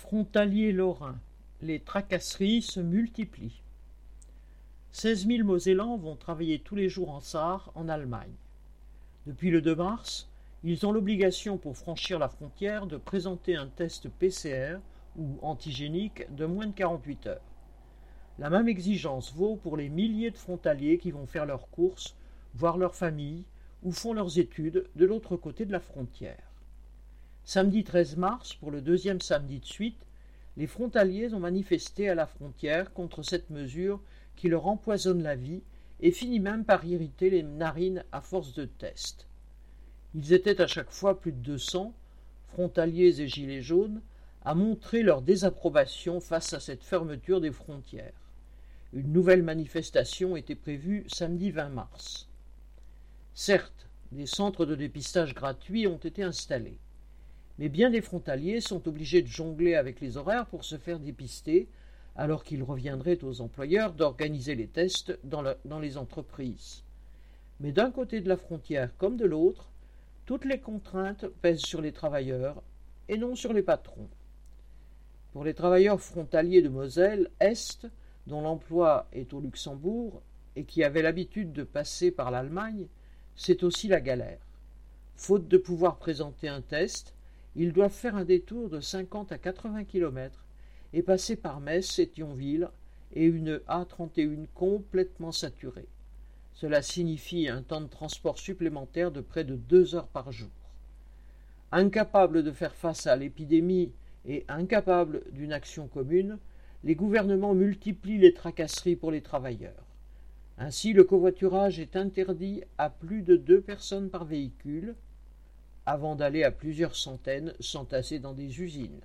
Frontaliers lorrains, les tracasseries se multiplient. Seize mille Mosellans vont travailler tous les jours en Sarre, en Allemagne. Depuis le 2 mars, ils ont l'obligation pour franchir la frontière de présenter un test PCR ou antigénique de moins de 48 heures. La même exigence vaut pour les milliers de frontaliers qui vont faire leurs courses, voir leur famille ou font leurs études de l'autre côté de la frontière. Samedi 13 mars, pour le deuxième samedi de suite, les frontaliers ont manifesté à la frontière contre cette mesure qui leur empoisonne la vie et finit même par irriter les narines à force de tests. Ils étaient à chaque fois plus de deux cents, frontaliers et gilets jaunes, à montrer leur désapprobation face à cette fermeture des frontières. Une nouvelle manifestation était prévue samedi 20 mars. Certes, des centres de dépistage gratuits ont été installés mais bien des frontaliers sont obligés de jongler avec les horaires pour se faire dépister, alors qu'il reviendrait aux employeurs d'organiser les tests dans, dans les entreprises. Mais d'un côté de la frontière comme de l'autre, toutes les contraintes pèsent sur les travailleurs et non sur les patrons. Pour les travailleurs frontaliers de Moselle Est, dont l'emploi est au Luxembourg et qui avaient l'habitude de passer par l'Allemagne, c'est aussi la galère. Faute de pouvoir présenter un test, ils doivent faire un détour de cinquante à quatre-vingts kilomètres et passer par Metz et Thionville et une A31 complètement saturée. Cela signifie un temps de transport supplémentaire de près de deux heures par jour. Incapables de faire face à l'épidémie et incapables d'une action commune, les gouvernements multiplient les tracasseries pour les travailleurs. Ainsi, le covoiturage est interdit à plus de deux personnes par véhicule, avant d'aller à plusieurs centaines s'entasser dans des usines.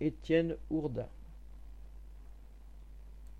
Étienne Ourdin